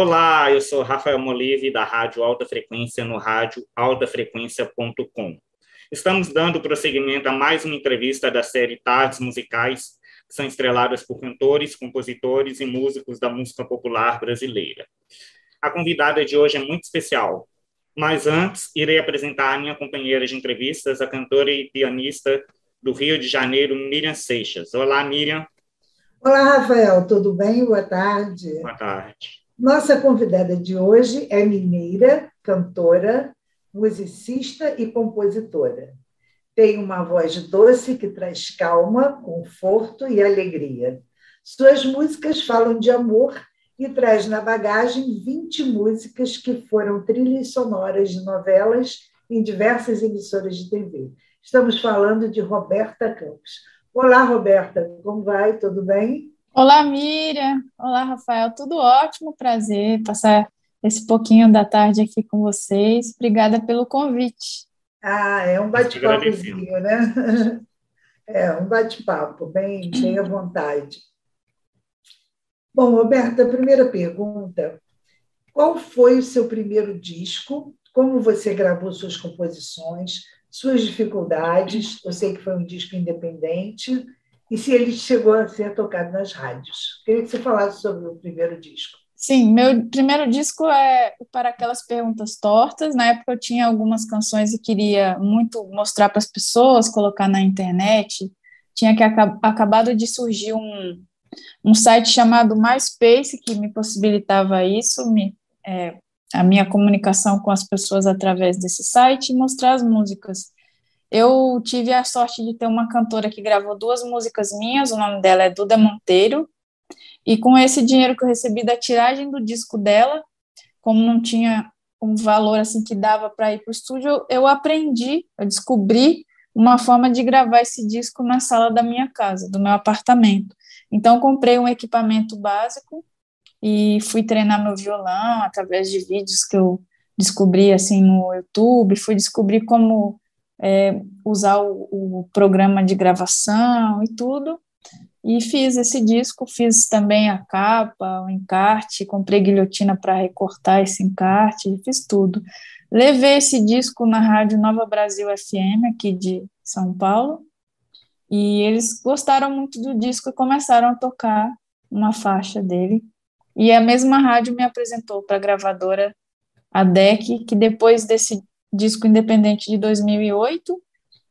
Olá, eu sou Rafael Molive, da Rádio Alta Frequência, no rádio altafrequência.com. Estamos dando prosseguimento a mais uma entrevista da série Tardes Musicais, que são estreladas por cantores, compositores e músicos da música popular brasileira. A convidada de hoje é muito especial, mas antes irei apresentar a minha companheira de entrevistas, a cantora e pianista do Rio de Janeiro, Miriam Seixas. Olá, Miriam. Olá, Rafael, tudo bem? Boa tarde. Boa tarde. Nossa convidada de hoje é mineira, cantora, musicista e compositora. Tem uma voz doce que traz calma, conforto e alegria. Suas músicas falam de amor e traz na bagagem 20 músicas que foram trilhas sonoras de novelas em diversas emissoras de TV. Estamos falando de Roberta Campos. Olá, Roberta, como vai? Tudo bem? Olá, Miriam. Olá, Rafael. Tudo ótimo, prazer passar esse pouquinho da tarde aqui com vocês. Obrigada pelo convite. Ah, é um bate-papozinho, né? É, um bate-papo, bem, bem à vontade. Bom, Roberta, a primeira pergunta. Qual foi o seu primeiro disco? Como você gravou suas composições? Suas dificuldades? Eu sei que foi um disco independente e se ele chegou a ser tocado nas rádios. Queria que você falasse sobre o primeiro disco. Sim, meu primeiro disco é para aquelas perguntas tortas. Na época eu tinha algumas canções e queria muito mostrar para as pessoas, colocar na internet. Tinha que acabado de surgir um, um site chamado MySpace que me possibilitava isso, me, é, a minha comunicação com as pessoas através desse site e mostrar as músicas. Eu tive a sorte de ter uma cantora que gravou duas músicas minhas, o nome dela é Duda Monteiro, e com esse dinheiro que eu recebi da tiragem do disco dela, como não tinha um valor assim que dava para ir para o estúdio, eu aprendi, eu descobri uma forma de gravar esse disco na sala da minha casa, do meu apartamento. Então comprei um equipamento básico e fui treinar meu violão através de vídeos que eu descobri assim no YouTube, fui descobrir como é, usar o, o, programa de gravação e tudo. E fiz esse disco, fiz também a capa, o encarte, comprei guilhotina para recortar esse encarte, fiz tudo. Levei esse disco na Rádio Nova Brasil FM, aqui de São Paulo, e eles gostaram muito do disco e começaram a tocar uma faixa dele. E a mesma rádio me apresentou para a gravadora a DEC, que depois desse disco independente de 2008.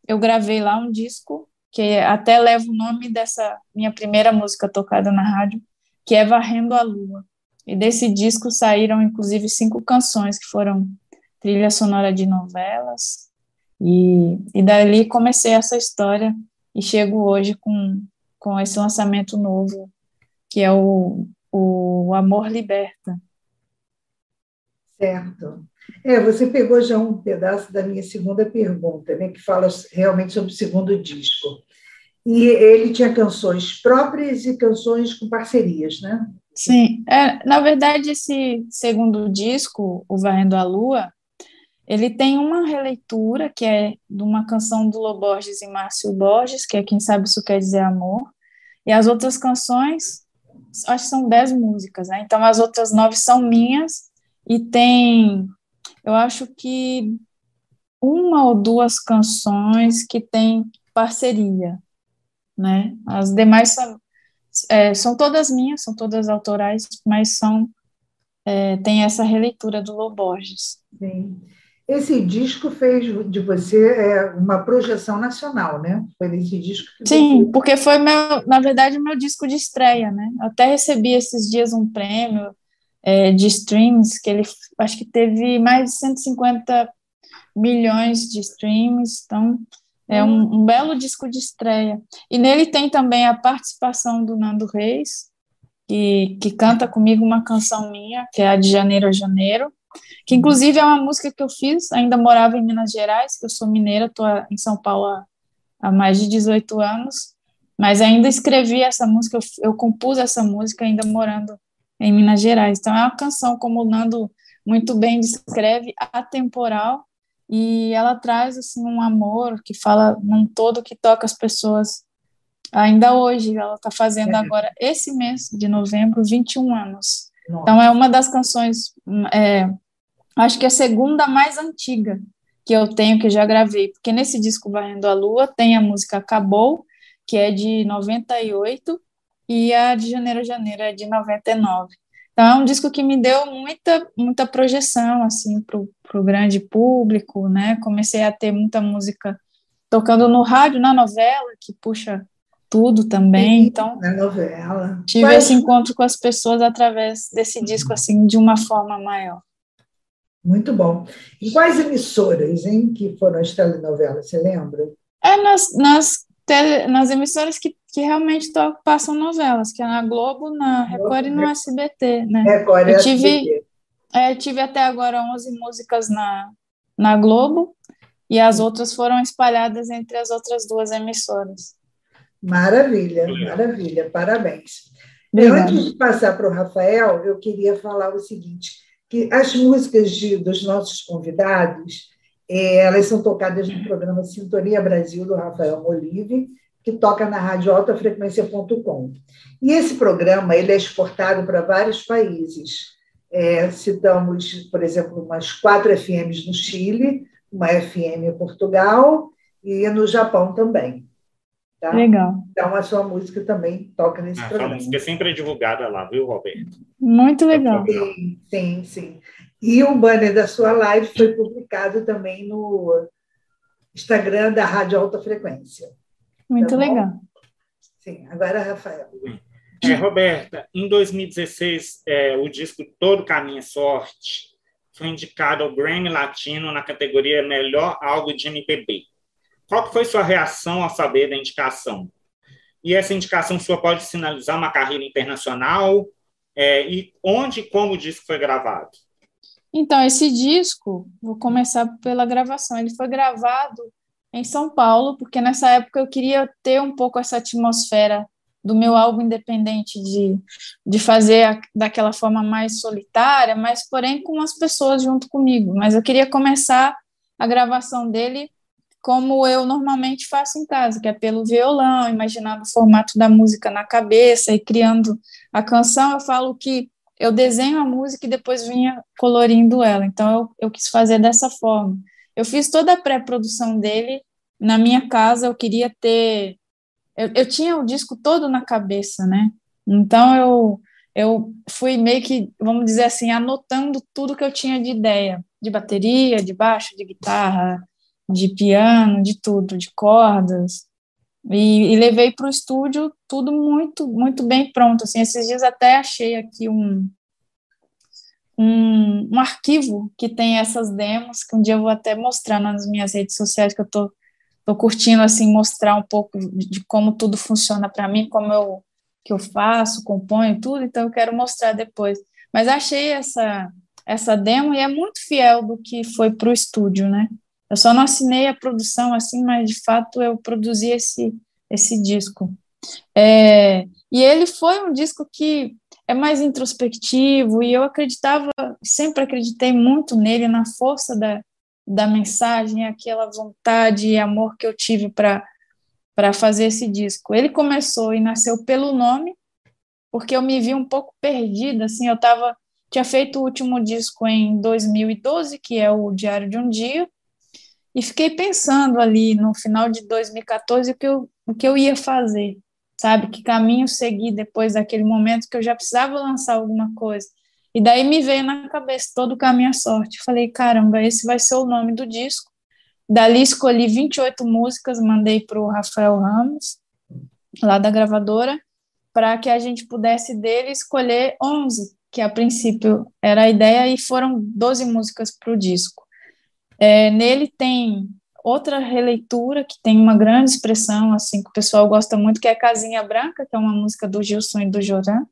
Eu gravei lá um disco que até leva o nome dessa minha primeira música tocada na rádio, que é Varrendo a Lua. E desse disco saíram, inclusive, cinco canções que foram trilha sonora de novelas. E, e dali comecei essa história e chego hoje com, com esse lançamento novo, que é o, o Amor Liberta. Certo. É, você pegou já um pedaço da minha segunda pergunta, né, que fala realmente sobre o segundo disco. E ele tinha canções próprias e canções com parcerias, né? Sim, é, na verdade, esse segundo disco, O Varrendo a Lua, ele tem uma releitura que é de uma canção do Lô Borges e Márcio Borges, que é Quem Sabe Isso Quer Dizer Amor, e as outras canções, acho que são dez músicas, né? Então, as outras nove são minhas, e tem eu acho que uma ou duas canções que tem parceria, né? As demais são, é, são todas minhas, são todas autorais, mas são é, tem essa releitura do Loborges. Sim. Esse disco fez de você é, uma projeção nacional, né? Foi esse disco que Sim, você... porque foi meu, na verdade, meu disco de estreia, né? Eu até recebi esses dias um prêmio é, de streams, que ele acho que teve mais de 150 milhões de streams, então é um, um, belo disco de estreia. E nele tem também a participação do Nando Reis, que, que canta comigo uma canção minha, que é a de Janeiro a Janeiro, que inclusive é uma música que eu fiz, ainda morava em Minas Gerais, que eu sou mineira, estou em São Paulo há, há, mais de 18 anos, mas ainda escrevi essa música, eu, eu compus essa música ainda morando em Minas Gerais. Então, é uma canção, como o Nando muito bem descreve, atemporal, e ela traz assim um amor que fala num todo que toca as pessoas ainda hoje. Ela está fazendo é. agora, esse mês de novembro, 21 anos. Nossa. Então, é uma das canções, é, acho que é a segunda mais antiga que eu tenho, que já gravei, porque nesse disco Varrendo a Lua tem a música Acabou, que é de 98, e a de Janeiro a Janeiro é de 99. Então, é um disco que me deu muita, muita projeção, assim, para o grande público, né? Comecei a ter muita música tocando no rádio, na novela, que puxa tudo também. Sim, então, na novela. Tive Mas... esse encontro com as pessoas através desse disco, assim, de uma forma maior. Muito bom. E quais emissoras, hein, que foram as telenovelas, você lembra? É nas, nas tele, nas emissoras que, que realmente to, passam novelas, que é na Globo, na Record e no SBT, né? Record eu tive, é, tive até agora 11 músicas na, na Globo e as outras foram espalhadas entre as outras duas emissoras. Maravilha, maravilha, parabéns. Antes de passar para o Rafael, eu queria falar o seguinte, que as músicas de, dos nossos convidados, é, elas são tocadas no programa Sintonia Brasil, do Rafael Molive, que toca na rádio altafrequência.com. E esse programa ele é exportado para vários países. É, citamos, por exemplo, umas quatro FMs no Chile, uma FM em Portugal e no Japão também. Tá? Legal. Então, a sua música também toca nesse ah, programa. A música é sempre divulgada lá, viu, Roberto? Muito legal. Sim, sim, sim. E o banner da sua live foi publicado também no Instagram da Rádio Alta Frequência. Muito tá legal. Sim, agora, Rafael. É, Roberta, em 2016, é, o disco Todo Caminho é Sorte foi indicado ao Grammy Latino na categoria Melhor Álbum de MPB. Qual foi sua reação ao saber da indicação? E essa indicação sua pode sinalizar uma carreira internacional? É, e onde e como o disco foi gravado? Então, esse disco, vou começar pela gravação. Ele foi gravado em São Paulo, porque nessa época eu queria ter um pouco essa atmosfera do meu álbum independente, de, de fazer a, daquela forma mais solitária, mas porém com as pessoas junto comigo. Mas eu queria começar a gravação dele como eu normalmente faço em casa, que é pelo violão, imaginando o formato da música na cabeça e criando a canção. Eu falo que eu desenho a música e depois vinha colorindo ela. Então eu, eu quis fazer dessa forma. Eu fiz toda a pré-produção dele na minha casa. Eu queria ter. Eu, eu tinha o disco todo na cabeça, né? Então eu eu fui meio que, vamos dizer assim, anotando tudo que eu tinha de ideia, de bateria, de baixo, de guitarra, de piano, de tudo, de cordas. E, e levei para o estúdio tudo muito, muito bem pronto. Assim, esses dias até achei aqui um, um, um, arquivo que tem essas demos, que um dia eu vou até mostrar nas minhas redes sociais, que eu tô, tô curtindo, assim, mostrar um pouco de, de como tudo funciona para mim, como eu, que eu faço, componho tudo, então eu quero mostrar depois. Mas achei essa, essa demo e é muito fiel do que foi para o estúdio, né? Eu só não assinei a produção assim, mas de fato eu produzi esse, esse disco. É, e ele foi um disco que é mais introspectivo e eu acreditava, sempre acreditei muito nele, na força da, da mensagem, aquela vontade e amor que eu tive para fazer esse disco. Ele começou e nasceu pelo nome, porque eu me vi um pouco perdida, assim, eu tava tinha feito o último disco em 2012, que é o Diário de um Dia, e fiquei pensando ali no final de 2014 o que eu, o que eu ia fazer, sabe? Que caminho seguir depois daquele momento que eu já precisava lançar alguma coisa. E daí me veio na cabeça todo caminho à sorte. Falei, caramba, esse vai ser o nome do disco. Dali escolhi 28 músicas, mandei para o Rafael Ramos, lá da gravadora, para que a gente pudesse dele escolher 11, que a princípio era a ideia, e foram 12 músicas para o disco. É, nele tem outra releitura que tem uma grande expressão, assim, que o pessoal gosta muito, que é Casinha Branca, que é uma música do Gilson e do Joran,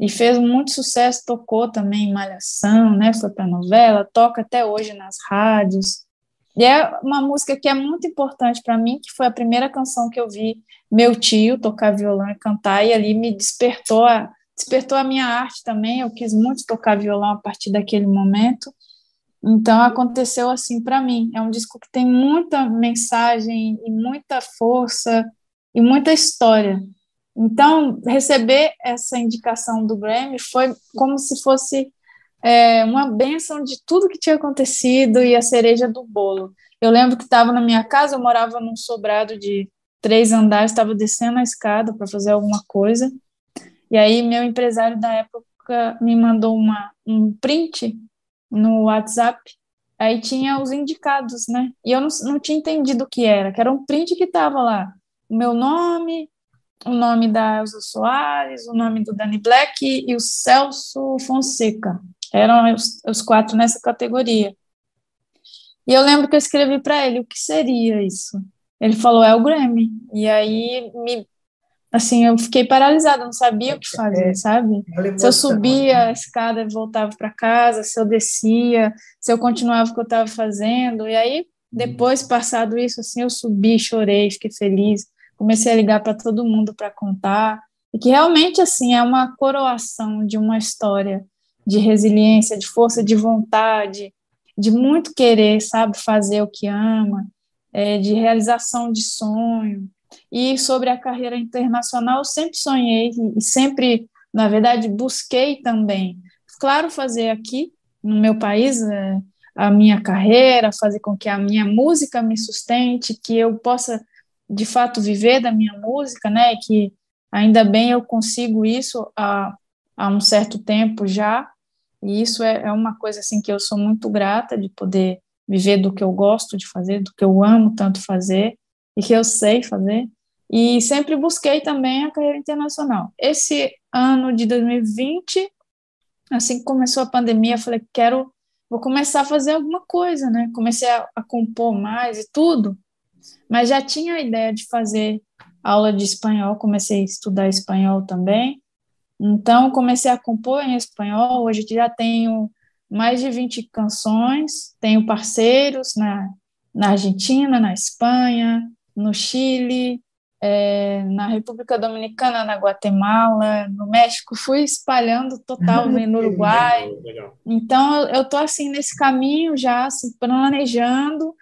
e fez muito sucesso, tocou também em Malhação, né, foi para novela, toca até hoje nas rádios, e é uma música que é muito importante para mim, que foi a primeira canção que eu vi meu tio tocar violão e cantar, e ali me despertou a, despertou a minha arte também, eu quis muito tocar violão a partir daquele momento, então aconteceu assim para mim. É um disco que tem muita mensagem e muita força e muita história. Então, receber essa indicação do Grammy foi como se fosse é, uma benção de tudo que tinha acontecido e a cereja do bolo. Eu lembro que estava na minha casa, eu morava num sobrado de três andares, estava descendo a escada para fazer alguma coisa, e aí meu empresário da época me mandou uma, um print no WhatsApp, aí tinha os indicados, né? E eu não, não tinha entendido o que era, que era um print que estava lá, o meu nome, o nome da Elza Soares, o nome do Dani Black e o Celso Fonseca. Eram os, os quatro nessa categoria. E eu lembro que eu escrevi para ele o que seria isso. Ele falou, é o Grammy. E aí, me, assim, eu fiquei paralisada, não sabia o que fazer, é, sabe? Se eu subia a escada e voltava para casa, se eu descia, se eu continuava o que eu estava fazendo. E aí, depois, passado isso, assim, eu subi, chorei, fiquei feliz. Comecei a ligar para todo mundo para contar. E que realmente, assim, é uma coroação de uma história de resiliência, de força de vontade, de muito querer, sabe, fazer o que ama, é, de realização de sonho. E sobre a carreira internacional, eu sempre sonhei e sempre, na verdade, busquei também. Claro, fazer aqui no meu país é, a minha carreira, fazer com que a minha música me sustente, que eu possa de fato viver da minha música, né? Que ainda bem eu consigo isso há, há um certo tempo já. E isso é, é uma coisa assim que eu sou muito grata de poder viver do que eu gosto de fazer, do que eu amo tanto fazer e que eu sei fazer. E sempre busquei também a carreira internacional. Esse ano de 2020, assim que começou a pandemia, eu falei, quero, vou começar a fazer alguma coisa, né? Comecei a, a compor mais e tudo, mas já tinha a ideia de fazer aula de espanhol, comecei a estudar espanhol também, então, comecei a compor em espanhol. Hoje já tenho mais de 20 canções, tenho parceiros na, na Argentina, na Espanha, no Chile, é, na República Dominicana, na Guatemala, no México, fui espalhando total no Uruguai. Então, eu estou assim nesse caminho já, assim, planejando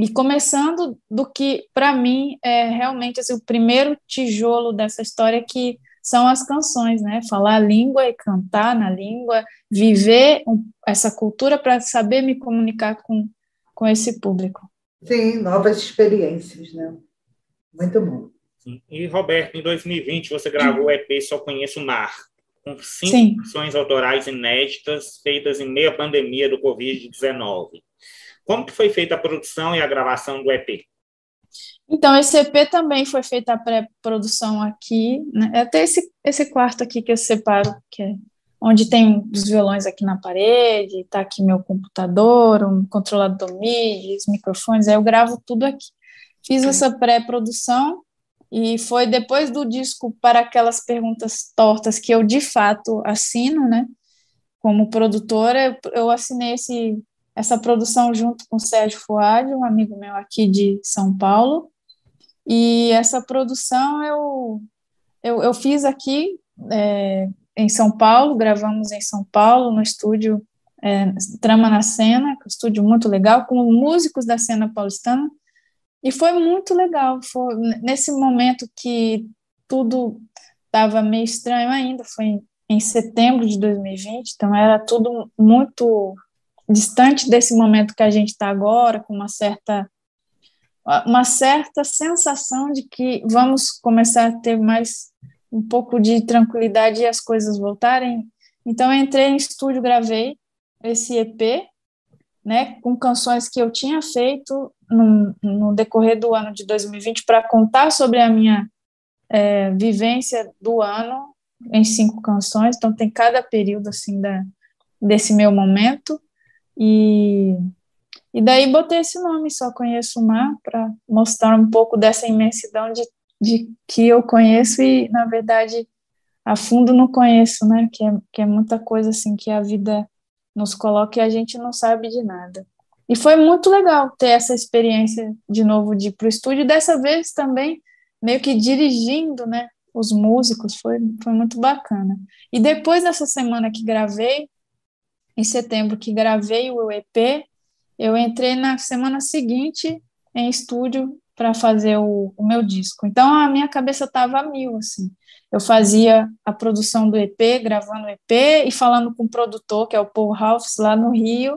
e começando do que, para mim, é realmente assim, o primeiro tijolo dessa história que são as canções, né? Falar a língua e cantar na língua, viver essa cultura para saber me comunicar com, com esse público. Sim, novas experiências, né? Muito bom. Sim. E, Roberto, em 2020 você gravou o EP Só Conheço o Mar, com cinco Sim. canções autorais inéditas feitas em meio à pandemia do Covid-19. Como que foi feita a produção e a gravação do EP? Então, esse EP também foi feita a pré-produção aqui, né? É até esse, esse quarto aqui que eu separo, que é onde tem os violões aqui na parede, tá aqui meu computador, um controlador MIDI, os microfones, aí eu gravo tudo aqui. Fiz essa pré-produção e foi depois do disco para aquelas perguntas tortas que eu de fato assino, né? Como produtora, eu assinei esse, essa produção junto com o Sérgio Fuad, um amigo meu aqui de São Paulo, e essa produção eu, eu, eu fiz aqui é, em São Paulo, gravamos em São Paulo, no estúdio é, Trama na Cena, um estúdio muito legal, com músicos da cena paulistana, e foi muito legal. Foi nesse momento que tudo estava meio estranho ainda, foi em setembro de 2020, então era tudo muito distante desse momento que a gente está agora, com uma certa uma certa sensação de que vamos começar a ter mais um pouco de tranquilidade e as coisas voltarem. Então, eu entrei em estúdio, gravei esse EP, né, com canções que eu tinha feito no, no decorrer do ano de 2020 para contar sobre a minha é, vivência do ano em cinco canções. Então, tem cada período assim da, desse meu momento. E e daí botei esse nome, Só Conheço o Mar, para mostrar um pouco dessa imensidão de, de que eu conheço e, na verdade, a fundo não conheço, né? Que é, que é muita coisa assim que a vida nos coloca e a gente não sabe de nada. E foi muito legal ter essa experiência de novo de ir para o estúdio, dessa vez também meio que dirigindo, né? Os músicos, foi, foi muito bacana. E depois dessa semana que gravei, em setembro que gravei o EP, eu entrei na semana seguinte em estúdio para fazer o, o, meu disco. Então a minha cabeça estava a mil, assim. Eu fazia a produção do EP, gravando o EP e falando com o produtor, que é o Paul Ralphs, lá no Rio,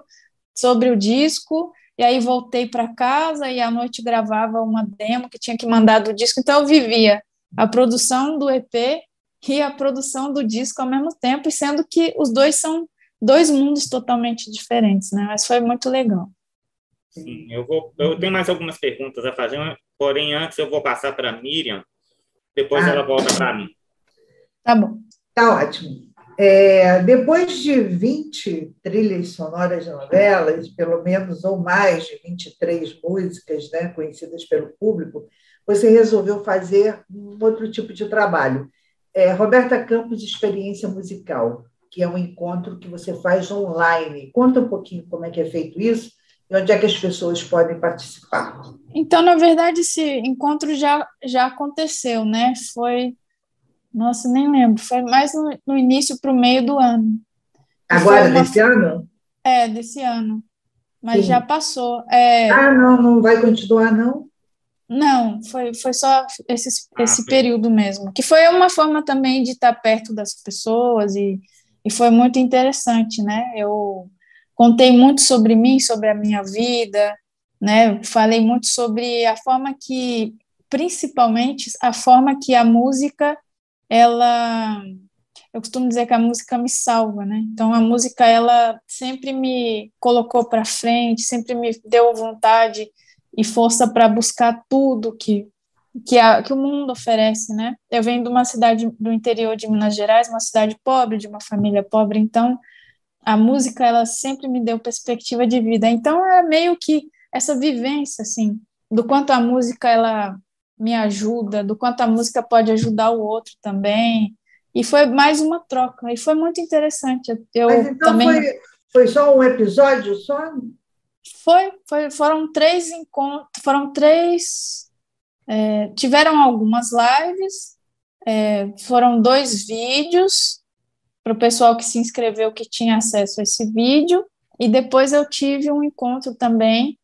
sobre o disco. E aí voltei para casa e à noite gravava uma demo que tinha que mandar do disco. Então eu vivia a produção do EP e a produção do disco ao mesmo tempo, sendo que os dois são dois mundos totalmente diferentes, né? Mas foi muito legal. Sim, eu vou. Eu tenho mais algumas perguntas a fazer, porém antes eu vou passar para a Miriam, depois ah. ela volta para mim. Tá bom. Tá ótimo. É, depois de 20 trilhas sonoras de novelas, pelo menos ou mais de 23 músicas né, conhecidas pelo público, você resolveu fazer um outro tipo de trabalho. É, Roberta Campos Experiência Musical, que é um encontro que você faz online. Conta um pouquinho como é que é feito isso e onde é que as pessoas podem participar. Então, na verdade, esse encontro já, já aconteceu, né? Foi, nossa, nem lembro, foi mais no, no início para o meio do ano. Agora, uma... desse ano? É, desse ano. Mas Sim. já passou. É... Ah, não, não vai continuar, não? Não, foi, foi só esse, ah, esse período mesmo. Que foi uma forma também de estar perto das pessoas e, e foi muito interessante, né? Eu contei muito sobre mim, sobre a minha vida, né? Falei muito sobre a forma que, principalmente, a forma que a música, ela eu costumo dizer que a música me salva, né? Então a música ela sempre me colocou para frente, sempre me deu vontade e força para buscar tudo que que, a, que o mundo oferece, né? Eu venho de uma cidade do interior de Minas Gerais, uma cidade pobre, de uma família pobre, então a música ela sempre me deu perspectiva de vida. Então é meio que essa vivência assim, do quanto a música ela me ajuda, do quanto a música pode ajudar o outro também. E foi mais uma troca, e foi muito interessante. Eu Mas então também... foi, foi só um episódio só? Foi, foi, foram três encontros, foram três. É, tiveram algumas lives, é, foram dois vídeos para o pessoal que se inscreveu que tinha acesso a esse vídeo, e depois eu tive um encontro também,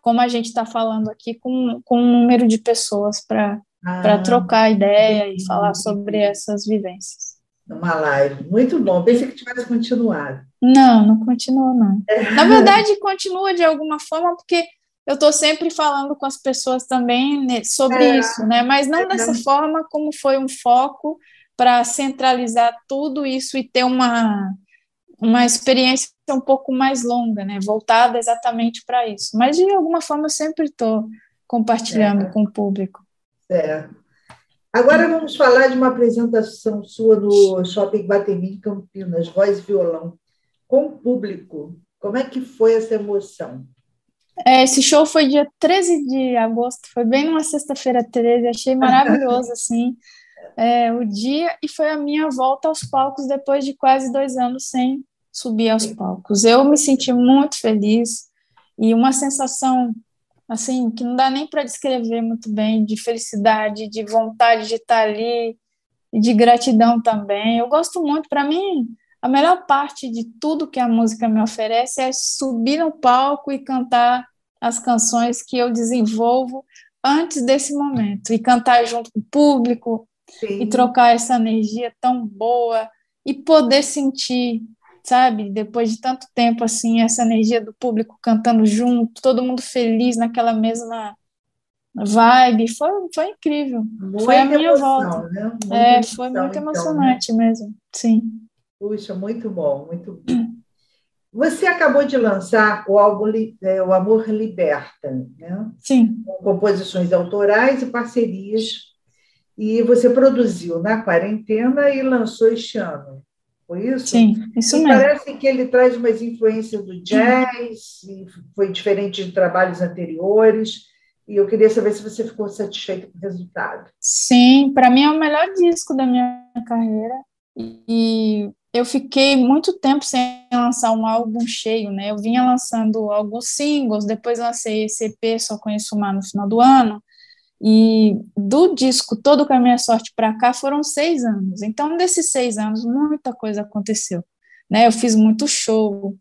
como a gente está falando aqui, com, com um número de pessoas para ah, trocar ideia e falar sobre essas vivências. Uma live. Muito bom. Pensei que tivesse continuado. Não, não continua, não. Na verdade, continua de alguma forma, porque eu estou sempre falando com as pessoas também né, sobre é. isso, né? Mas não é. dessa forma como foi um foco para centralizar tudo isso e ter uma, uma experiência um pouco mais longa, né? Voltada exatamente para isso. Mas de alguma forma eu sempre estou compartilhando é. com o público. Certo. Agora vamos falar de uma apresentação sua no Shopping Guatemi, Campinas, voz e violão com o público. Como é que foi essa emoção? É, esse show foi dia 13 de agosto, foi bem numa sexta-feira 13, achei maravilhoso, assim, é, o dia, e foi a minha volta aos palcos depois de quase dois anos sem subir aos palcos. Eu me senti muito feliz e uma sensação, assim, que não dá nem para descrever muito bem, de felicidade, de vontade de estar ali, e de gratidão também. Eu gosto muito, para mim, a melhor parte de tudo que a música me oferece é subir no palco e cantar as canções que eu desenvolvo antes desse momento e cantar junto com o público Sim. e trocar essa energia tão boa e poder sentir, sabe, depois de tanto tempo assim, essa energia do público cantando junto, todo mundo feliz naquela mesma vibe, foi, foi incrível. Muita foi a minha emoção, volta. Né? É, foi muito então, emocionante né? mesmo, sim. Puxa, muito bom, muito bom. Você acabou de lançar o álbum é, O Amor Liberta, né? Sim. Com composições autorais e parcerias. E você produziu na quarentena e lançou este ano. Foi isso? Sim, isso e mesmo. Parece que ele traz umas influências do jazz, foi diferente de trabalhos anteriores. E eu queria saber se você ficou satisfeito com o resultado. Sim, para mim é o melhor disco da minha carreira. E eu fiquei muito tempo sem lançar um álbum cheio, né? Eu vinha lançando alguns singles, depois lancei esse EP, só conheço mais no final do ano. E do disco todo com a minha sorte para cá foram seis anos. Então, desses seis anos, muita coisa aconteceu. Né? Eu fiz muito show,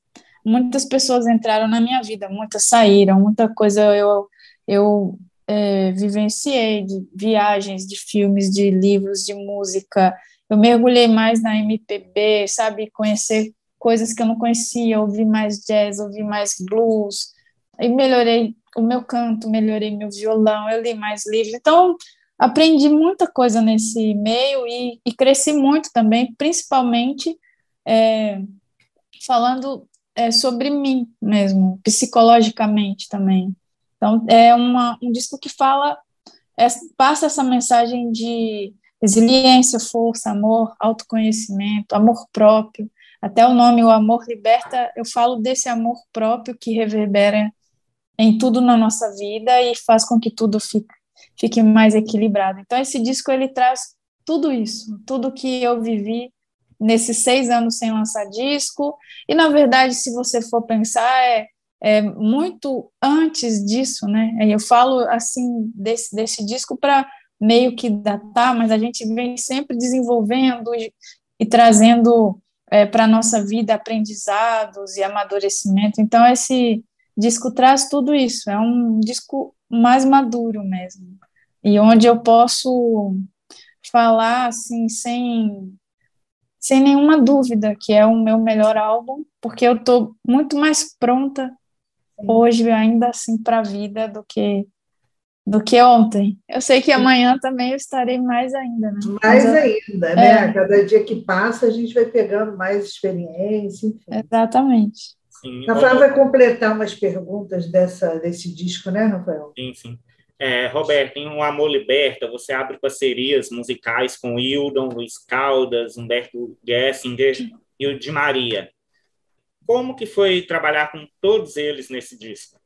muitas pessoas entraram na minha vida, muitas saíram, muita coisa eu, eu é, vivenciei, de viagens, de filmes, de livros, de música. Eu mergulhei mais na MPB, sabe? Conhecer coisas que eu não conhecia, ouvir mais jazz, ouvir mais blues. E melhorei o meu canto, melhorei meu violão, eu li mais livros. Então, aprendi muita coisa nesse meio e, e cresci muito também, principalmente é, falando é, sobre mim mesmo, psicologicamente também. Então, é uma, um disco que fala, é, passa essa mensagem de resiliência, força, amor, autoconhecimento, amor próprio. Até o nome, o amor liberta, eu falo desse amor próprio que reverbera em tudo na nossa vida e faz com que tudo fique, fique mais equilibrado. Então, esse disco, ele traz tudo isso, tudo que eu vivi nesses seis anos sem lançar disco, e, na verdade, se você for pensar, é é, muito antes disso, né? Eu falo assim desse, desse disco para meio que datar, mas a gente vem sempre desenvolvendo e, e trazendo é, para a nossa vida aprendizados e amadurecimento. Então, esse disco traz tudo isso, é um disco mais maduro mesmo, e onde eu posso falar assim, sem, sem nenhuma dúvida, que é o meu melhor álbum, porque eu estou muito mais pronta hoje ainda assim para a vida do que do que ontem. Eu sei que amanhã também eu estarei mais ainda, né? Mais eu, ainda, né? É. Cada dia que passa a gente vai pegando mais experiência, enfim. Exatamente. Sim, Rafael vai completar umas perguntas dessa, desse disco, né, Rafael? Sim, sim. É, Roberto, em Um Amor Liberta, você abre parcerias musicais com Hildon, Luiz Caldas, Humberto Gessinger e o Di Maria. Como que foi trabalhar com todos eles nesse disco?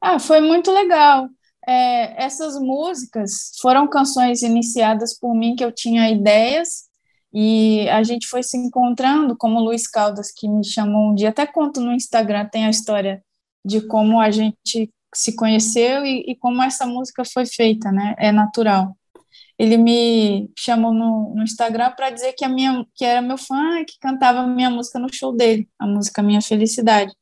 Ah, foi muito legal. É, essas músicas foram canções iniciadas por mim que eu tinha ideias e a gente foi se encontrando, como o Luiz Caldas, que me chamou um dia, até conto no Instagram, tem a história de como a gente se conheceu e, e como essa música foi feita, né? É natural ele me chamou no, no Instagram para dizer que a minha que era meu fã e que cantava minha música no show dele, a música Minha Felicidade.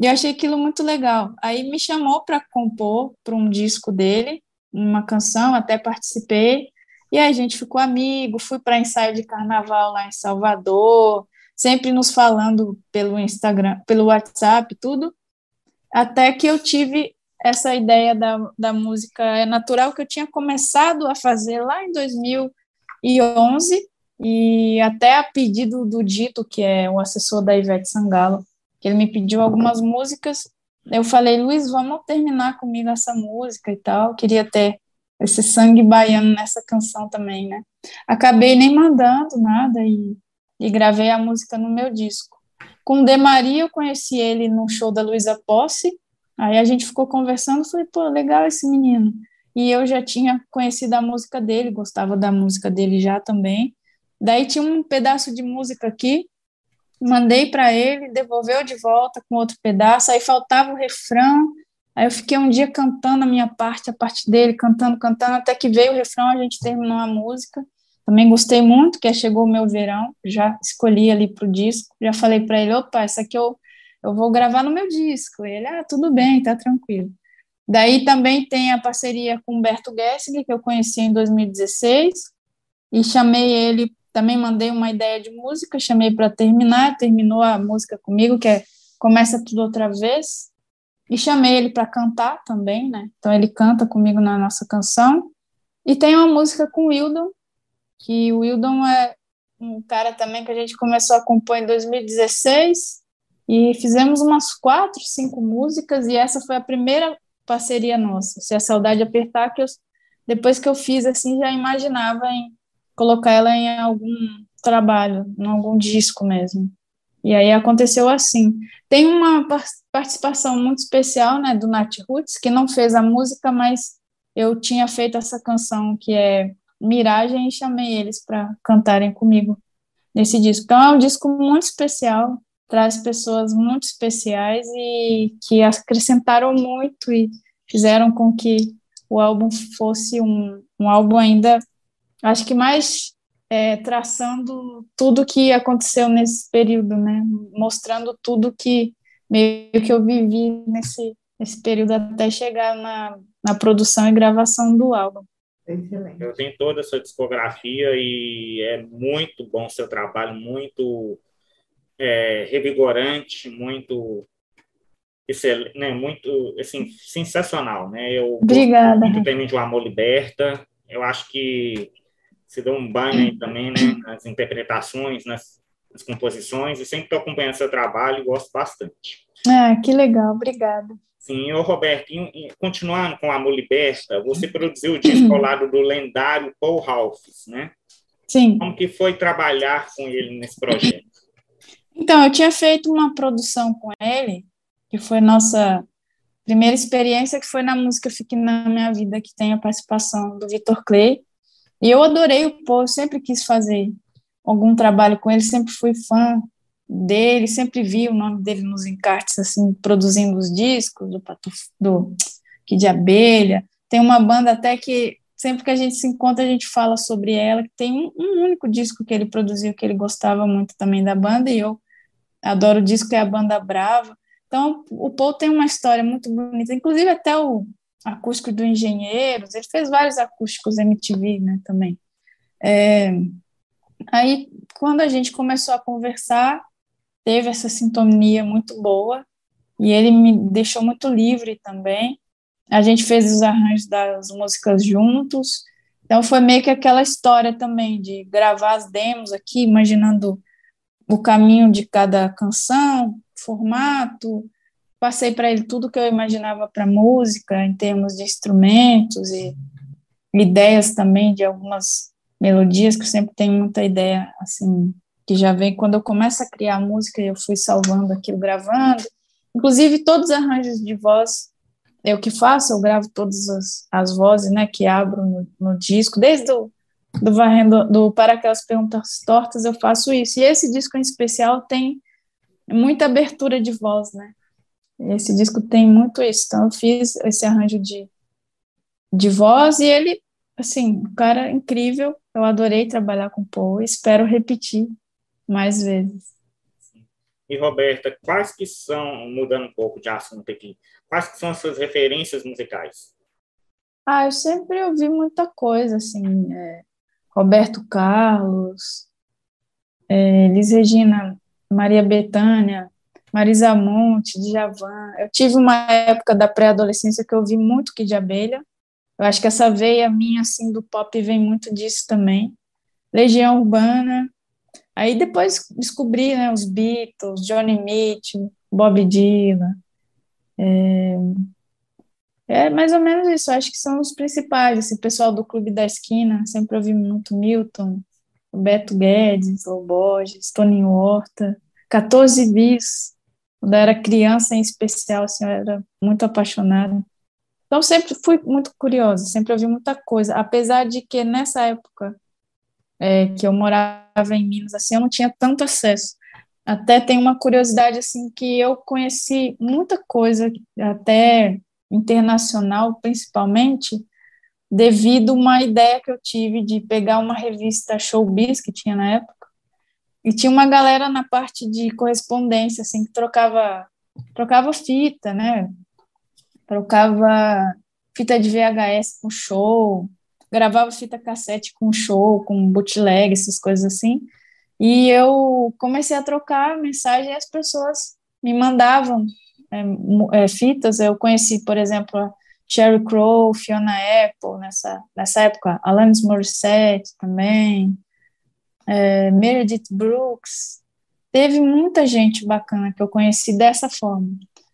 E eu achei aquilo muito legal. Aí me chamou para compor para um disco dele, uma canção, até participei. E aí a gente ficou amigo, fui para ensaio de carnaval lá em Salvador, sempre nos falando pelo Instagram, pelo WhatsApp, tudo. Até que eu tive essa ideia da, da música é natural que eu tinha começado a fazer lá em 2011 e até a pedido do Dito, que é o assessor da Ivete Sangalo, que ele me pediu algumas músicas. Eu falei, Luiz, vamos terminar comigo essa música e tal. Queria ter esse sangue baiano nessa canção também, né? Acabei nem mandando nada e, e gravei a música no meu disco. Com o De Maria, eu conheci ele no show da Luísa Posse, Aí a gente ficou conversando, falei, pô, legal esse menino. E eu já tinha conhecido a música dele, gostava da música dele já também. Daí tinha um pedaço de música aqui, mandei para ele, devolveu de volta com outro pedaço, aí faltava o refrão. Aí eu fiquei um dia cantando a minha parte, a parte dele, cantando, cantando, até que veio o refrão, a gente terminou a música. Também gostei muito, que chegou o meu verão, já escolhi ali pro disco, já falei para ele, opa, essa aqui eu eu vou gravar no meu disco. Ele, ah, tudo bem, tá tranquilo. Daí também tem a parceria com Humberto Gessinger, que eu conheci em 2016, e chamei ele, também mandei uma ideia de música, chamei para terminar, terminou a música comigo, que é Começa Tudo Outra Vez, e chamei ele para cantar também, né? Então ele canta comigo na nossa canção. E tem uma música com o Wildon, que o Wildon é um cara também que a gente começou a compor em 2016, e fizemos umas quatro, cinco músicas, e essa foi a primeira parceria nossa. Se a saudade apertar, que eu, depois que eu fiz assim, já imaginava em colocar ela em algum trabalho, em algum disco mesmo. E aí aconteceu assim. Tem uma participação muito especial, né, do Nat Roots, que não fez a música, mas eu tinha feito essa canção que é Miragem e chamei eles para cantarem comigo nesse disco. Então é um disco muito especial, traz pessoas muito especiais e que acrescentaram muito e fizeram com que o álbum fosse um, um álbum ainda, acho que mais é, traçando tudo que aconteceu nesse período, né? Mostrando tudo que meio que eu vivi nesse, nesse período até chegar na, na produção e gravação do álbum. Excelente. Eu tenho toda a sua discografia e é muito bom seu trabalho, muito é, revigorante, muito excelente, né, muito assim, sensacional, né? Eu Obrigada. Muito também de O Amor Liberta. Eu acho que se deu um banho aí também, né, nas interpretações, nas, nas composições, e sempre estou acompanhando seu trabalho e gosto bastante. Ah, que legal, obrigada. Sim, ô Roberto, e, e, continuando com Amor Liberta, você produziu o disco ao lado do lendário Paul Ralphs, né? Sim. Como que foi trabalhar com ele nesse projeto? Então, eu tinha feito uma produção com ele, que foi nossa primeira experiência, que foi na música Fique na Minha Vida, que tem a participação do Vitor Clay. E eu adorei o Paul, eu sempre quis fazer algum trabalho com ele, sempre fui fã dele, sempre vi o nome dele nos encartes, assim, produzindo os discos do, Pato, do Kid de Abelha. Tem uma banda até que sempre que a gente se encontra, a gente fala sobre ela, que tem um, um, único disco que ele produziu, que ele gostava muito também da banda, e eu adoro o disco, é a Banda Brava. Então, o Paul tem uma história muito bonita, inclusive até o acústico do Engenheiros, ele fez vários acústicos MTV, né, também. É, aí, quando a gente começou a conversar, teve essa sintonia muito boa, e ele me deixou muito livre também. A gente fez os arranjos das músicas juntos, então foi meio que aquela história também de gravar as demos aqui, imaginando o caminho de cada canção, formato. Passei para ele tudo que eu imaginava para música, em termos de instrumentos e ideias também de algumas melodias, que eu sempre tenho muita ideia, assim, que já vem quando eu começo a criar música, eu fui salvando aquilo, gravando. Inclusive, todos os arranjos de voz eu que faço, eu gravo todas as, as vozes, né, que abro no, no disco, desde o do varrendo do para aquelas perguntas tortas eu faço isso. E esse disco em especial tem muita abertura de voz né? Esse disco tem muito isso. Então eu fiz esse arranjo de de voz e ele assim o cara incrível. Eu adorei trabalhar com o Paul. Espero repetir mais vezes. E Roberta quais que são mudando um pouco de assunto aqui quais que são as suas referências musicais? Ah, eu sempre ouvi muita coisa, assim, é, Roberto Carlos, é, Liz Regina, Maria Bethânia, Marisa Monte, Djavan. Eu tive uma época da pré-adolescência que eu ouvi muito Kid de Abelha. Eu acho que essa veia minha, assim, do pop vem muito disso também. Legião Urbana. Aí depois descobri, né, os Beatles, Johnny Mitchell, Bob Dylan. É, é mais ou menos isso, acho que são os principais, esse pessoal do Clube da Esquina, sempre ouvi muito Milton, Beto Guedes, Loborges, Toninho Horta, 14 bis, quando eu era criança em especial, assim, eu era muito apaixonada. Então sempre fui muito curiosa, sempre ouvi muita coisa, apesar de que nessa época é, que eu morava em Minas, assim, eu não tinha tanto acesso. Até tem uma curiosidade, assim, que eu conheci muita coisa, até internacional, principalmente, devido a uma ideia que eu tive de pegar uma revista Showbiz, que tinha na época, e tinha uma galera na parte de correspondência, assim, que trocava, trocava fita, né? Trocava fita de VHS com show, gravava fita cassete com show, com bootleg, essas coisas assim. E eu comecei a trocar mensagem e as pessoas me mandavam é, é, fitas, eu conheci, por exemplo, a Sheryl Crow, Fiona Apple, nessa, nessa época, Alanis Morissette também, é, Meredith Brooks, teve muita gente bacana que eu conheci dessa forma.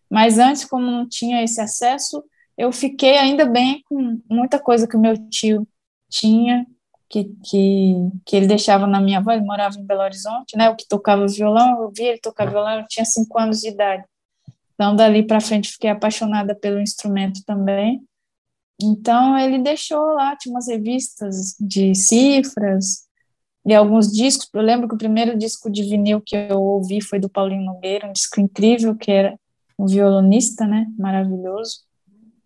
Mas antes, como não tinha esse acesso, eu fiquei ainda bem com muita coisa que o meu tio tinha, que, que, que ele deixava na minha avó, ele morava em Belo Horizonte, né, o que tocava violão, eu vi ele tocar violão, eu tinha cinco anos de idade. Então, dali para frente, fiquei apaixonada pelo instrumento também. Então, ele deixou lá, tinha umas revistas de cifras e alguns discos. Eu lembro que o primeiro disco de vinil que eu ouvi foi do Paulinho Nogueira, um disco incrível, que era um violonista, né? Maravilhoso.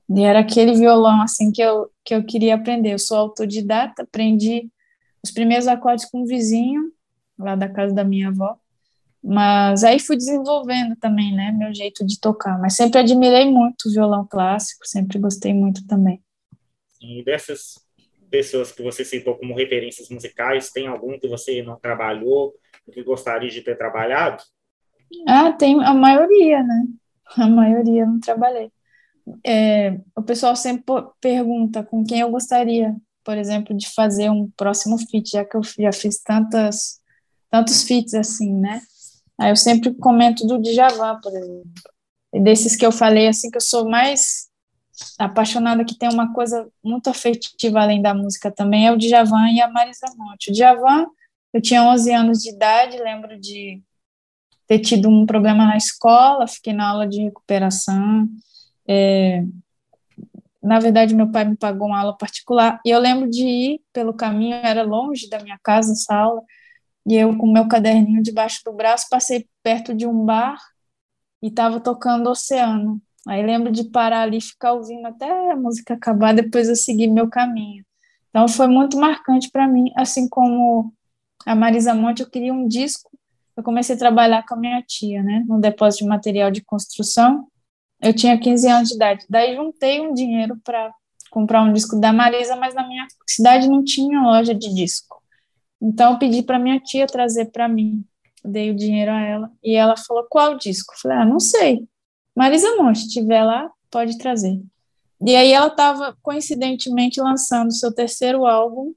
E era aquele violão, assim, que eu, que eu queria aprender. Eu sou autodidata, aprendi os primeiros acordes com um vizinho, lá da casa da minha avó. Mas aí fui desenvolvendo também, né, meu jeito de tocar. Mas sempre admirei muito o violão clássico, sempre gostei muito também. E dessas pessoas que você citou como referências musicais, tem algum que você não trabalhou, que gostaria de ter trabalhado? Ah, tem a maioria, né? A maioria não trabalhei. É, o pessoal sempre pergunta com quem eu gostaria, por exemplo, de fazer um próximo feat, já que eu já fiz tantas, tantos feats assim, né? Aí eu sempre comento do Djavan, por exemplo. E desses que eu falei, assim, que eu sou mais apaixonada, que tem uma coisa muito afetiva além da música também, é o Djavan e a Marisa Monte. O Djavan, eu tinha 11 anos de idade, lembro de ter tido um problema na escola, fiquei na aula de recuperação. É, na verdade, meu pai me pagou uma aula particular, e eu lembro de ir pelo caminho, era longe da minha casa essa aula, e eu, com meu caderninho debaixo do braço, passei perto de um bar e estava tocando Oceano. Aí lembro de parar ali e ficar ouvindo até a música acabar, depois eu segui meu caminho. Então foi muito marcante para mim, assim como a Marisa Monte, eu queria um disco. Eu comecei a trabalhar com a minha tia, né, no depósito de material de construção. Eu tinha 15 anos de idade. Daí juntei um dinheiro para comprar um disco da Marisa, mas na minha cidade não tinha loja de disco. Então eu pedi para minha tia trazer para mim. dei o dinheiro a ela e ela falou: "Qual disco?" Eu falei: "Ah, não sei. Marisa Monte, se tiver lá, pode trazer". E aí ela estava coincidentemente lançando seu terceiro álbum,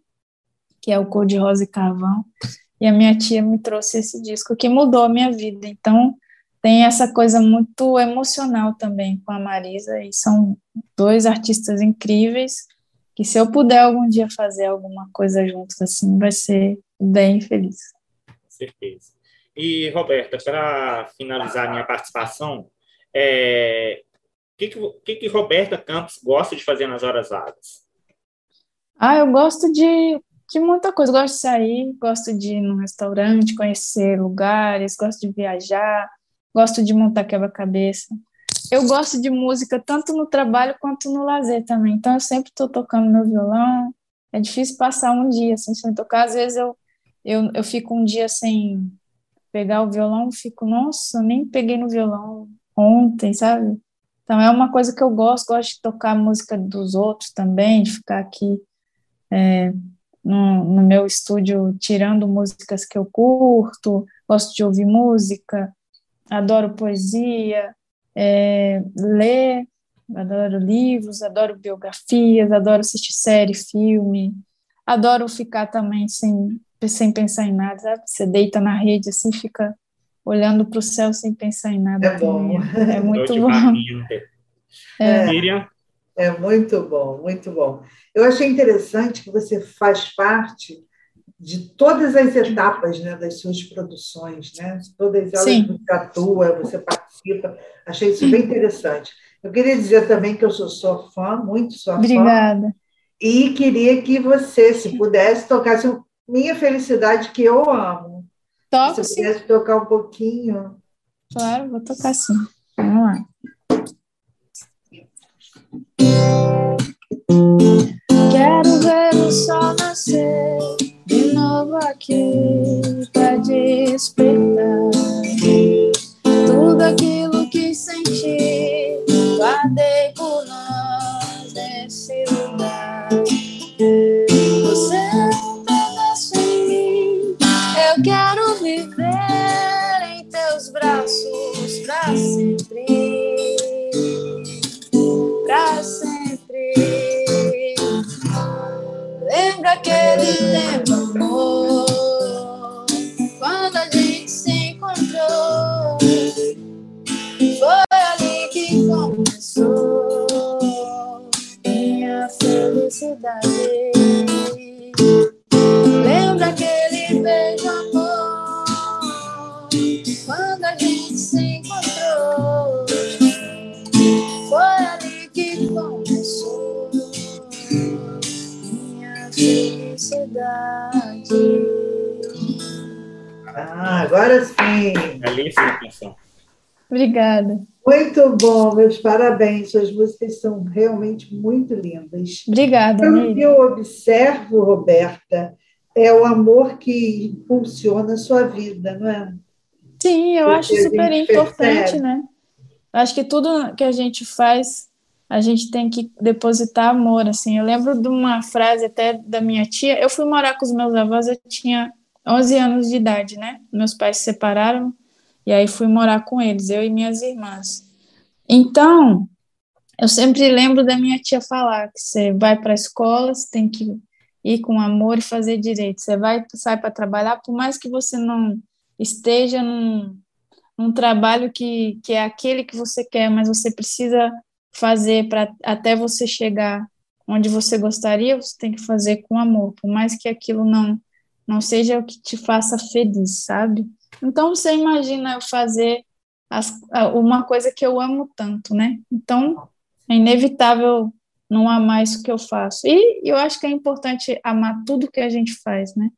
que é o Cor de Rosa e Carvão, e a minha tia me trouxe esse disco que mudou a minha vida. Então, tem essa coisa muito emocional também com a Marisa, e são dois artistas incríveis que se eu puder algum dia fazer alguma coisa juntos assim, vai ser bem feliz. Com certeza. E, Roberta, para finalizar minha participação, é, o que, que, que, Roberta Campos gosta de fazer nas horas vagas? Ah, eu gosto de, de muita coisa. Gosto de sair, gosto de ir num restaurante, conhecer lugares, gosto de viajar, gosto de montar quebra-cabeça eu gosto de música tanto no trabalho quanto no lazer também. Então eu sempre estou tocando meu violão. É difícil passar um dia assim, sem tocar. Às vezes eu, eu, eu fico um dia sem pegar o violão, fico, nossa, nem peguei no violão ontem, sabe? Então é uma coisa que eu gosto, gosto de tocar música dos outros também, de ficar aqui é, no, no meu estúdio tirando músicas que eu curto, gosto de ouvir música, adoro poesia, é, ler, adoro livros, adoro biografias, adoro assistir série, filme, adoro ficar também sem, sem pensar em nada, sabe? Você deita na rede assim, fica olhando para o céu sem pensar em nada. É bom. É muito bom. É, é muito bom, muito bom. Eu achei interessante que você faz parte de todas as etapas né, das suas produções, né? Todas elas Sim. você atua, você participa. Achei isso bem interessante. Eu queria dizer também que eu sou sua fã, muito sua Obrigada. fã. Obrigada. E queria que você, se pudesse, tocasse Minha Felicidade, que eu amo. Toque, se pudesse tocar um pouquinho. Claro, vou tocar sim. Vamos lá. Quero ver o sol nascer de novo aqui para despertar tudo aquilo que senti, guardei por nós nesse lugar. Você é um pedaço em mim, eu quero viver em teus braços para sempre, para sempre. Lembra aquele tempo, amor, felicidade. Lembra aquele beijo, amor, quando a gente se encontrou? Foi ali que começou minha felicidade. Ah, agora sim. Belíssima canção. Obrigada. Muito bom, meus parabéns. Suas músicas são realmente muito lindas. Obrigada. O que eu observo, Roberta, é o amor que impulsiona a sua vida, não é? Sim, eu Porque acho super importante, percebe. né? Acho que tudo que a gente faz, a gente tem que depositar amor, assim. Eu lembro de uma frase até da minha tia. Eu fui morar com os meus avós, eu tinha 11 anos de idade, né? Meus pais se separaram e aí fui morar com eles, eu e minhas irmãs. Então, eu sempre lembro da minha tia falar que você vai para a escola, você tem que ir com amor e fazer direito. Você vai sai para trabalhar, por mais que você não esteja num, num trabalho que, que é aquele que você quer, mas você precisa fazer para até você chegar onde você gostaria, você tem que fazer com amor, por mais que aquilo não não seja o que te faça feliz, sabe? Então você imagina eu fazer as, uma coisa que eu amo tanto, né? Então é inevitável não amar isso que eu faço. E eu acho que é importante amar tudo que a gente faz, né?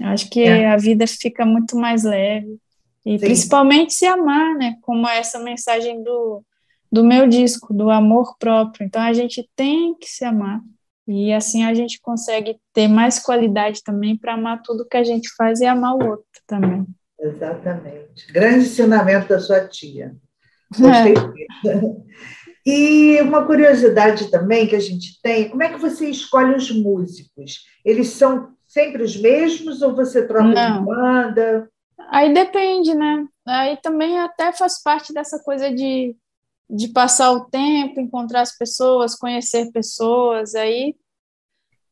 Eu acho que é. a vida fica muito mais leve. E Sim. principalmente se amar, né? Como essa mensagem do, do meu disco, do amor próprio. Então a gente tem que se amar. E assim a gente consegue ter mais qualidade também para amar tudo que a gente faz e amar o outro também. Exatamente. Grande ensinamento da sua tia. Gostei é. E uma curiosidade também que a gente tem, como é que você escolhe os músicos? Eles são sempre os mesmos ou você troca Não. de banda? Aí depende, né? Aí também até faz parte dessa coisa de, de passar o tempo, encontrar as pessoas, conhecer pessoas, aí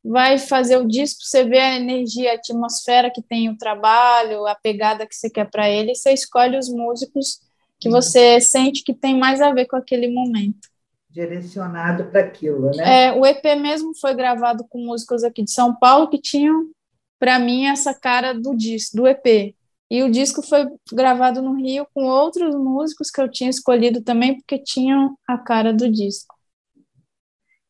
vai fazer o disco, você vê a energia, a atmosfera que tem o trabalho, a pegada que você quer para ele, e você escolhe os músicos que você sente que tem mais a ver com aquele momento. Direcionado para aquilo, né? É, o EP mesmo foi gravado com músicos aqui de São Paulo que tinham, para mim, essa cara do disco, do EP. E o disco foi gravado no Rio com outros músicos que eu tinha escolhido também, porque tinham a cara do disco.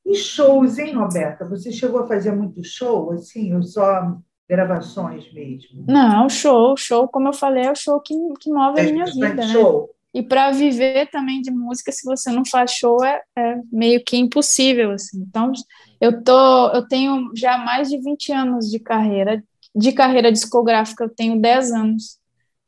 E shows, hein, Roberta? Você chegou a fazer muito show, assim, ou só gravações mesmo? Não, show, show, como eu falei, é o show que, que move é, a minha vida, né? Show. E para viver também de música, se você não faz show, é, é, meio que impossível, assim. Então, eu, tô, eu tenho já mais de 20 anos de carreira. De carreira discográfica, eu tenho 10 anos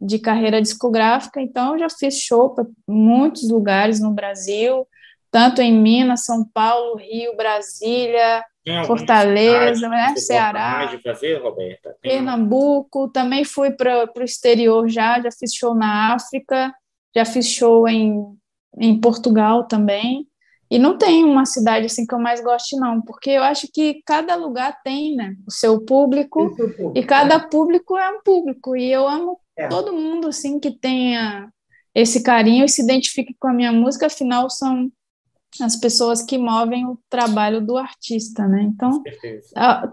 de carreira discográfica, então eu já fiz show para muitos lugares no Brasil, tanto em Minas, São Paulo, Rio, Brasília, Fortaleza, né, Ceará, fazer, Roberta? Pernambuco, também fui para o exterior já, já fiz show na África, já fiz show em, em Portugal também. E não tem uma cidade assim que eu mais goste, não, porque eu acho que cada lugar tem né, o seu público, público e cada é. público é um público. E eu amo é. todo mundo assim que tenha esse carinho e se identifique com a minha música, afinal são as pessoas que movem o trabalho do artista, né? Então,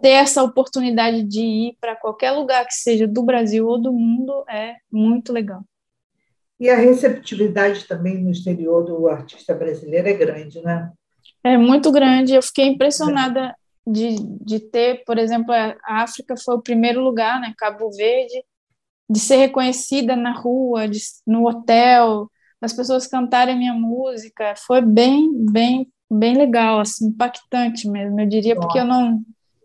ter essa oportunidade de ir para qualquer lugar que seja do Brasil ou do mundo é muito legal. E a receptividade também no exterior do artista brasileiro é grande, né? É muito grande. Eu fiquei impressionada de, de ter, por exemplo, a África foi o primeiro lugar, né? Cabo Verde, de ser reconhecida na rua, de, no hotel, as pessoas cantarem minha música. Foi bem, bem, bem legal, assim, impactante mesmo. Eu diria Nossa. porque eu não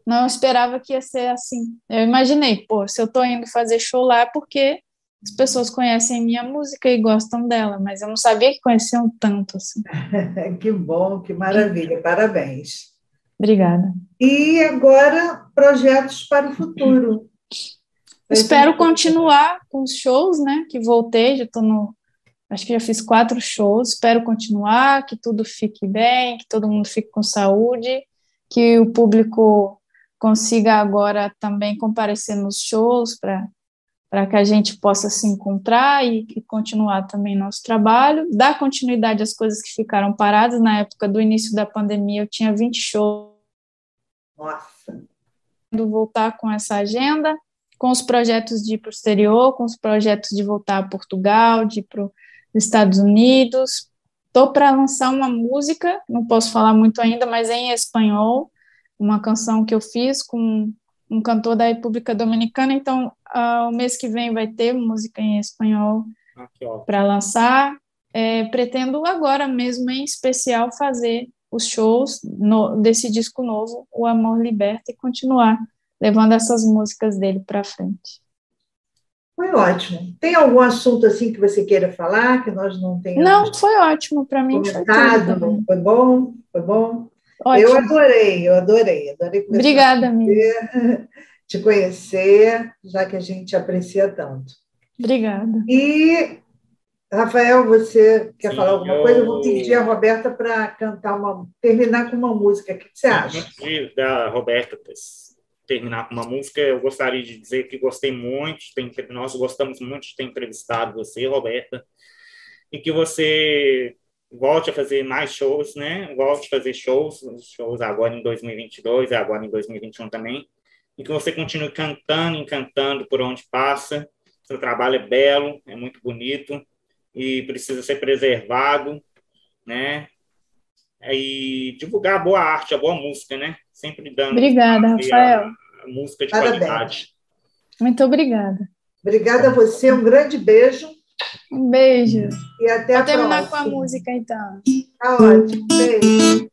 não esperava que ia ser assim. Eu imaginei, pô, se eu tô indo fazer show lá é porque as pessoas conhecem minha música e gostam dela, mas eu não sabia que conheciam tanto assim. que bom, que maravilha, parabéns. Obrigada. E agora, projetos para o futuro. Espero continuar com os shows, né? Que voltei, já estou no. Acho que já fiz quatro shows. Espero continuar, que tudo fique bem, que todo mundo fique com saúde, que o público consiga agora também comparecer nos shows para que a gente possa se encontrar e, e, continuar também nosso trabalho, dar continuidade às coisas que ficaram paradas. Na época do início da pandemia, eu tinha 20 shows. Nossa! Voltar com essa agenda, com os projetos de ir para o exterior, com os projetos de voltar a Portugal, de ir para os Estados Unidos. Estou para lançar uma música, não posso falar muito ainda, mas em espanhol, uma canção que eu fiz com um cantor da República Dominicana, então uh, o mês que vem vai ter música em espanhol ah, para lançar. É, pretendo agora mesmo, em especial, fazer os shows no, desse disco novo, O Amor Liberta, e continuar levando essas músicas dele para frente. Foi ótimo. Tem algum assunto assim que você queira falar que nós não tenhamos? Não, foi ótimo para mim. Comentado, foi, foi bom, foi bom. Ótimo. Eu adorei, eu adorei, adorei. Obrigada, amiga. Te conhecer, já que a gente aprecia tanto. Obrigada. E Rafael, você quer Sim, falar alguma eu... coisa? Eu vou pedir a Roberta para cantar uma, terminar com uma música. O que você acha? Da Roberta terminar com uma música, eu gostaria de dizer que gostei muito, de nós gostamos muito de ter entrevistado você, Roberta, e que você volte a fazer mais shows, né? Volte a fazer shows, shows agora em 2022 e agora em 2021 também, e que você continue cantando, encantando por onde passa. Seu trabalho é belo, é muito bonito e precisa ser preservado, né? E divulgar a boa arte, a boa música, né? sempre dando. Obrigada, Rafael. A, música de Parabéns. qualidade. Muito obrigada. Obrigada a você, um grande beijo. Um beijo. E até Vou a terminar próxima. com a música, então. Tá ótimo. Beijo.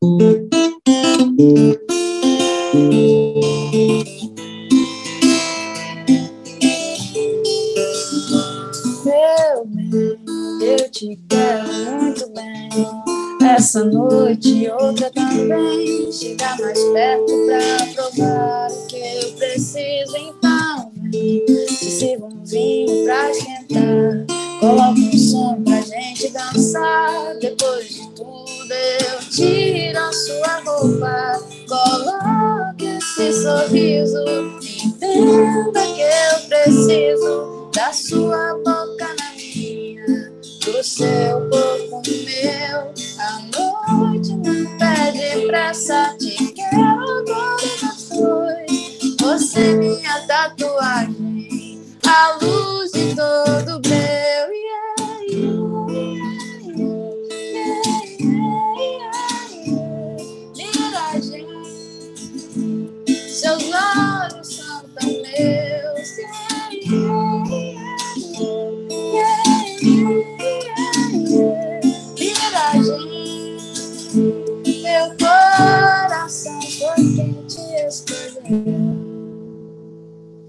Meu bem, eu te quero. Essa noite outra também. Chegar mais perto pra provar o que eu preciso. Então, sirva um vinho pra esquentar. Coloca um som pra gente dançar. Depois de tudo, eu tiro a sua roupa. Coloque esse sorriso. Entenda que eu preciso da sua boca na minha, do seu casa.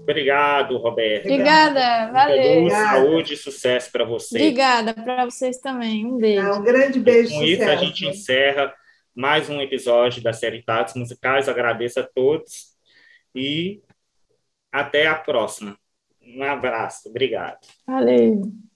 Obrigado, Roberto. Obrigada, valeu. Luz, saúde e sucesso para vocês. Obrigada para vocês também. Um beijo. Um grande beijo. Com isso, a gente encerra mais um episódio da série Tatos Musicais. Agradeço a todos e até a próxima. Um abraço. Obrigado. Valeu.